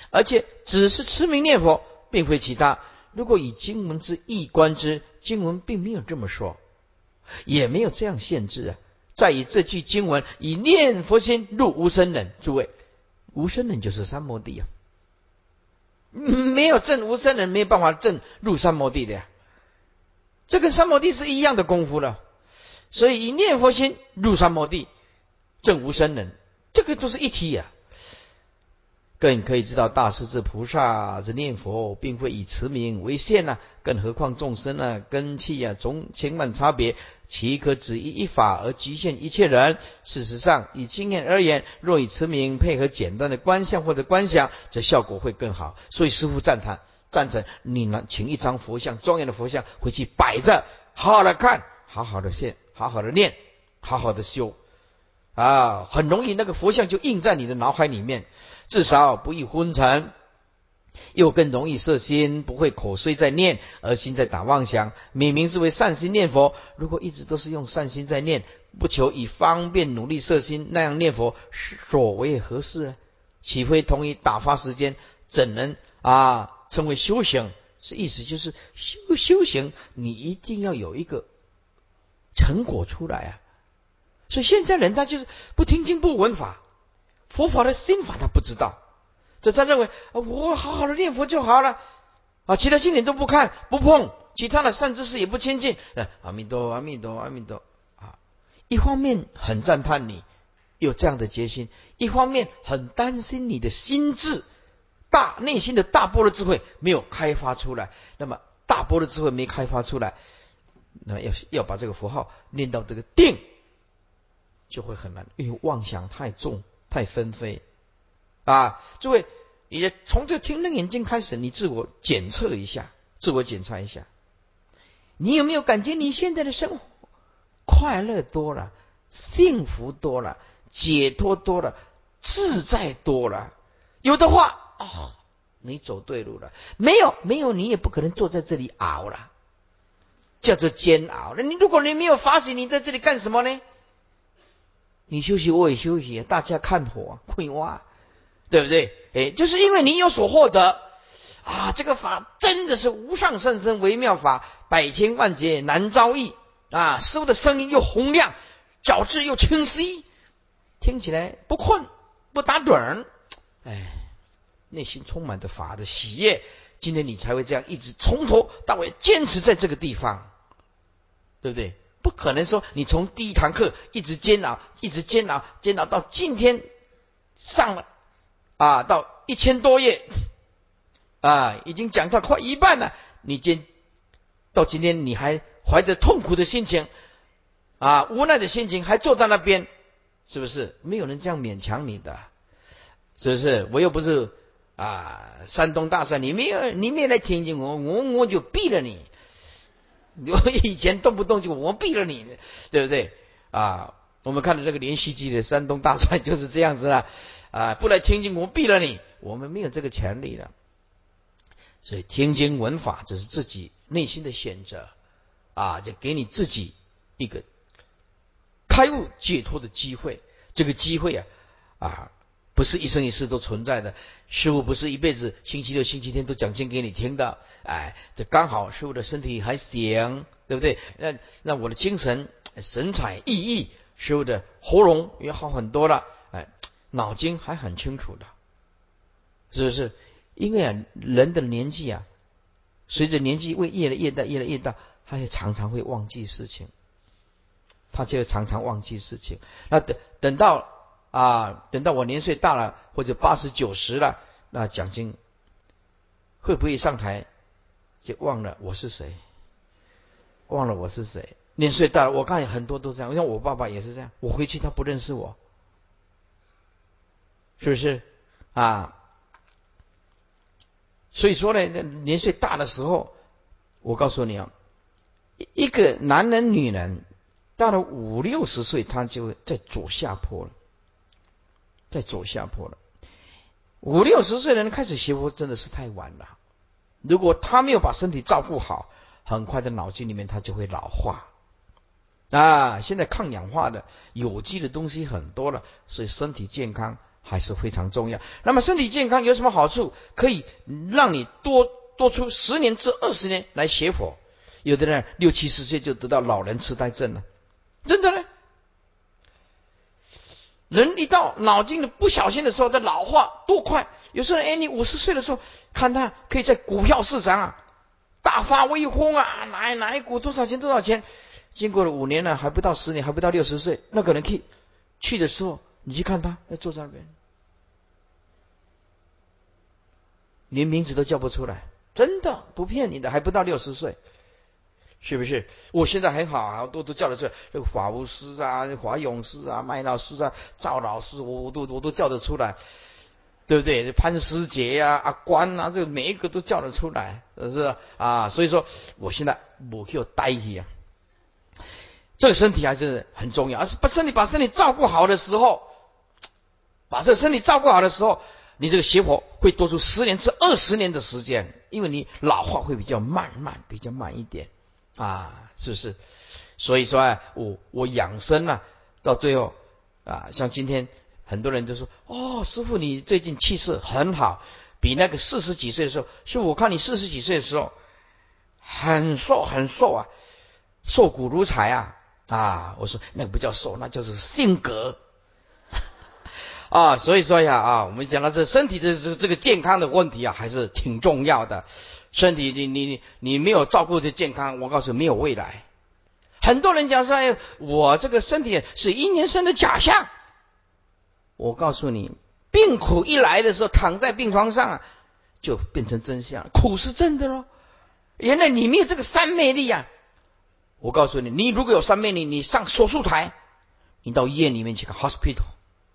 而且只是持名念佛，并非其他。如果以经文之意观之，经文并没有这么说，也没有这样限制啊。在于这句经文以念佛心入无生忍，诸位，无生忍就是三摩地啊。没有证无生忍，没有办法证入三摩地的呀。这跟三摩地是一样的功夫了。所以以念佛心入三摩地，证无生忍，这个都是一体呀。更可以知道，大势至菩萨之念佛，并非以慈名为限呐。更何况众生啊，根器啊，从千万差别，岂可只依一法而局限一切人？事实上，以经验而言，若以慈名配合简单的观相或者观想，则效果会更好。所以师父赞成，赞成你呢，请一张佛像，庄严的佛像回去摆着，好好的看，好好的现，好好的念，好好的修啊，很容易那个佛像就印在你的脑海里面。至少不易昏沉，又更容易摄心，不会口虽在念，而心在打妄想。明明是为善心念佛。如果一直都是用善心在念，不求以方便努力摄心，那样念佛所为何事呢？岂非同于打发时间？怎能啊称为修行？是意思就是修修行，你一定要有一个成果出来啊！所以现在人他就是不听经不闻法。佛法的心法他不知道，这他认为啊我好好的念佛就好了啊，其他经典都不看不碰，其他的善知识也不亲近。啊阿弥陀阿弥陀阿弥陀啊！一方面很赞叹你有这样的决心，一方面很担心你的心智大内心的大波的智慧没有开发出来。那么大波的智慧没开发出来，那要要把这个符号念到这个定，就会很难，因为妄想太重。太纷飞啊！诸位，你从这听楞眼睛开始，你自我检测一下，自我检查一下，你有没有感觉你现在的生活快乐多了，幸福多了，解脱多了，自在多了？有的话啊，你走对路了；没有，没有，你也不可能坐在这里熬了，叫做煎熬。那你如果你没有发现，你在这里干什么呢？你休息，我也休息，大家看火困挖，对不对？哎，就是因为你有所获得啊！这个法真的是无上甚深微妙法，百千万劫难遭遇啊！师傅的声音又洪亮，脚质又清晰，听起来不困不打盹哎，内心充满着法的喜悦。今天你才会这样一直从头到尾坚持在这个地方，对不对？不可能说你从第一堂课一直煎熬，一直煎熬，煎熬到今天上了啊，到一千多页啊，已经讲到快一半了。你今到今天你还怀着痛苦的心情啊，无奈的心情还坐在那边，是不是？没有人这样勉强你的，是不是？我又不是啊，山东大帅，你没有，你没来听见我，我我就毙了你。我以前动不动就我毙了你，对不对啊？我们看的这个连续剧的山东大帅就是这样子了啊！不来听经，我毙了你。我们没有这个权利了，所以听经闻法这是自己内心的选择啊，就给你自己一个开悟解脱的机会。这个机会啊啊！不是一生一世都存在的，师傅不是一辈子星期六、星期天都讲经给你听的，哎，这刚好师傅的身体还行，对不对？那那我的精神神采奕奕，师傅的喉咙也好很多了，哎，脑筋还很清楚的，是不是？因为啊，人的年纪啊，随着年纪会越来越大，越来越大，他也常常会忘记事情，他就常常忘记事情。那等等到。啊，等到我年岁大了，或者八十九十了，那奖金会不会上台就忘了我是谁？忘了我是谁？年岁大了，我看很多都这样，像我爸爸也是这样。我回去他不认识我，是不是？啊，所以说呢，那年岁大的时候，我告诉你啊，一个男人、女人到了五六十岁，他就会在走下坡了。在走下坡了，五六十岁的人开始学佛真的是太晚了。如果他没有把身体照顾好，很快的脑筋里面他就会老化。啊，现在抗氧化的有机的东西很多了，所以身体健康还是非常重要。那么身体健康有什么好处？可以让你多多出十年至二十年来学佛。有的人六七十岁就得到老人痴呆症了，真的呢。人一到脑筋的不小心的时候，在老化多快？有时候哎，你五十岁的时候，看他可以在股票市场啊大发威风啊，哪哪一股多少钱多少钱？经过了五年了，还不到十年，还不到六十岁，那个人去去的时候，你去看他，他坐在那边，连名字都叫不出来，真的不骗你的，还不到六十岁。是不是？我现在很好啊，都都叫得出来。这个法务师啊，华勇师啊，麦老师啊，赵老师，我我都我都叫得出来，对不对？潘师杰呀，阿关啊，这每一个都叫得出来，是不是啊。所以说，我现在我就呆起啊。这个身体还是很重要，而是把身体把身体照顾好的时候，把这个身体照顾好的时候，你这个邪火会多出十年至二十年的时间，因为你老化会比较慢慢，比较慢一点。啊，是不是？所以说啊，我我养生啊，到最后啊，像今天很多人都说，哦，师傅你最近气色很好，比那个四十几岁的时候，是我看你四十几岁的时候很瘦很瘦啊，瘦骨如柴啊啊！我说那个不叫瘦，那就是性格 啊。所以说呀啊，我们讲到这身体的这这个健康的问题啊，还是挺重要的。身体，你你你你没有照顾的健康，我告诉你没有未来。很多人讲说，哎，我这个身体是一年生的假象。我告诉你，病苦一来的时候，躺在病床上就变成真相，苦是真的喽。原来你没有这个三魅力啊！我告诉你，你如果有三魅力，你上手术台，你到医院里面去看 hospital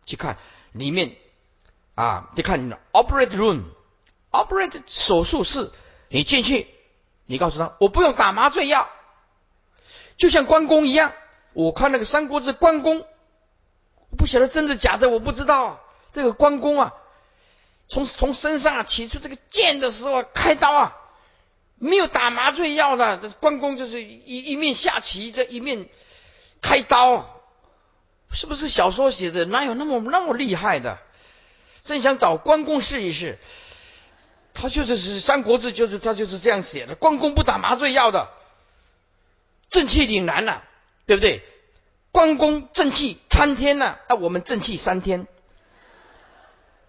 去看里面啊，就看 operate room，operate 手术室。你进去，你告诉他，我不用打麻醉药，就像关公一样。我看那个《三国志》，关公，不晓得真的假的，我不知道。这个关公啊，从从身上啊取出这个剑的时候开刀啊，没有打麻醉药的。关公就是一一面下棋，这一面开刀，是不是小说写的？哪有那么那么厉害的？真想找关公试一试。他就是是《三国志》，就是他就是这样写的。关公不打麻醉药的，正气凛然呐，对不对？关公正气参天呐，啊，我们正气三天，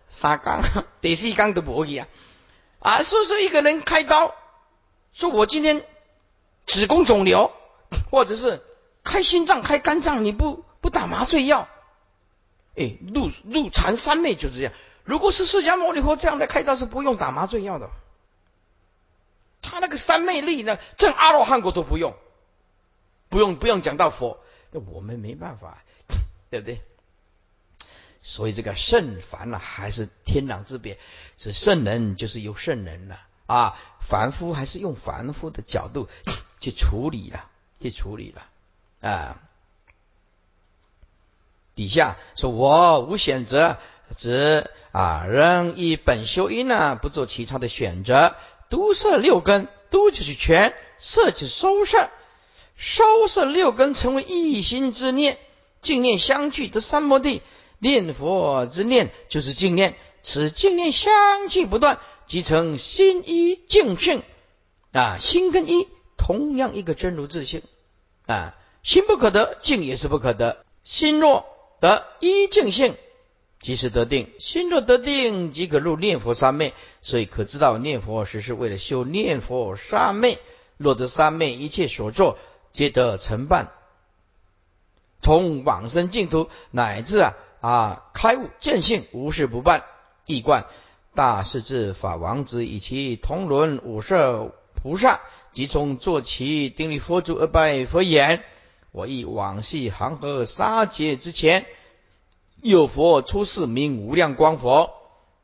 三缸得是一缸的博弈啊！啊，说说一个人开刀，说我今天子宫肿瘤，或者是开心脏、开肝脏，你不不打麻醉药，哎，入入禅三昧就是这样。如果是释迦牟尼佛这样的开刀是不用打麻醉药的，他那个三昧力呢，正阿罗汉果都不用，不用不用讲到佛，那我们没办法，对不对？所以这个圣凡呢，还是天壤之别，是圣人就是有圣人了啊，凡夫还是用凡夫的角度 去处理了，去处理了啊。底下说我无选择。指啊，人以本修因呢，不做其他的选择。都摄六根，都就是全，摄就是收摄，收摄六根成为一心之念，净念相聚得三摩地。念佛之念就是净念，此净念相继不断，即成心一净性。啊，心跟一同样一个真如自性啊，心不可得，净也是不可得。心若得一净性。即是得定，心若得定，即可入念佛三昧。所以可知道，念佛实是为了修念佛三昧。若得三昧，一切所作皆得成办。从往生净土，乃至啊啊开悟见性，无事不办。一贯大势至法王子以其同伦五色菩萨，即从坐骑顶礼佛祖而拜佛言：我亦往昔恒河沙劫之前。有佛出世名无量光佛，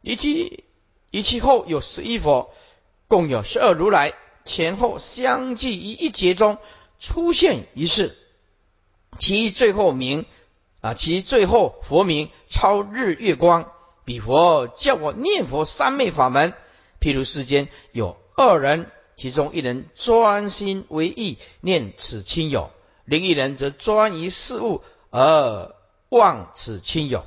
以其以其后有十一佛，共有十二如来，前后相继于一劫中出现一世。其最后名啊，其最后佛名超日月光。彼佛叫我念佛三昧法门。譬如世间有二人，其中一人专心为意念此亲友，另一人则专于事物而。望此亲友，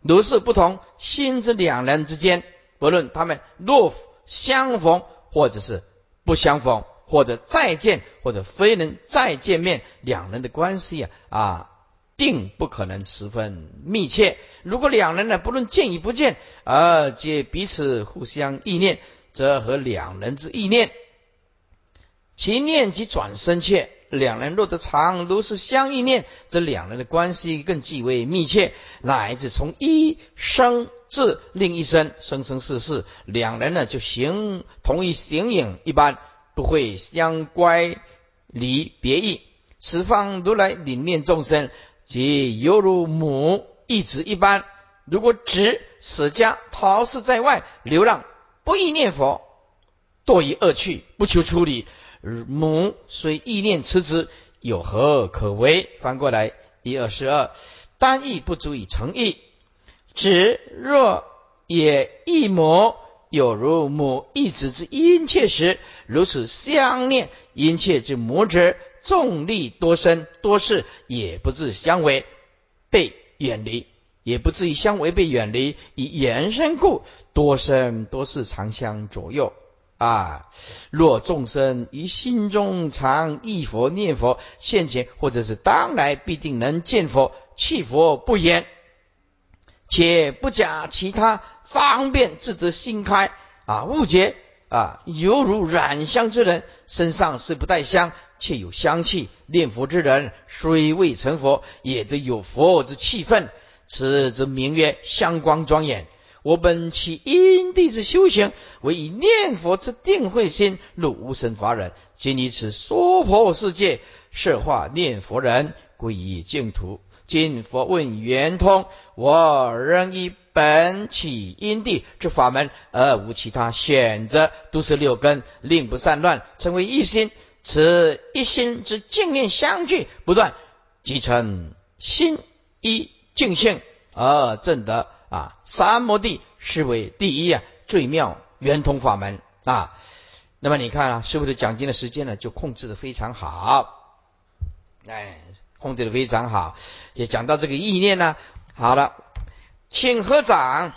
如是不同心之两人之间，不论他们若相逢，或者是不相逢，或者再见，或者非能再见面，两人的关系啊啊，定不可能十分密切。如果两人呢，不论见与不见，而皆彼此互相意念，则和两人之意念，其念即转生切。两人若得常如是相意念，则两人的关系更极为密切，乃至从一生至另一生，生生世世，两人呢就形同一形影一般，不会相乖离别异。十方如来领念众生，即犹如母一子一般。如果子舍家逃世在外流浪，不忆念佛，堕于恶趣，不求出离。母虽意念持之，有何可为？翻过来，一二十二，单意不足以成义。子若也一母，有如母一子之殷切时，如此相念殷切之母者，重力多生多事，也不自相违被远离，也不至于相违被远离。以延伸故，多生多事常相左右。啊！若众生于心中常忆佛念佛，现前或者是当来必定能见佛，弃佛不言，且不假其他方便，自得心开啊！误解啊！犹如染香之人，身上虽不带香，却有香气；念佛之人，虽未成佛，也得有佛之气氛，此则名曰香光庄严。我本起因地之修行，为以念佛之定慧心入无生法忍。今以此娑婆世界设化念佛人，归于净土。今佛问圆通，我仍以本起因地之法门，而无其他选择，都是六根，令不散乱，成为一心。此一心之净念相聚不断，即成心一净性而正得。啊，三摩地是为第一啊，最妙圆通法门啊。那么你看啊，师傅的讲经的时间呢，就控制的非常好，哎，控制的非常好。也讲到这个意念呢，好了，请合掌。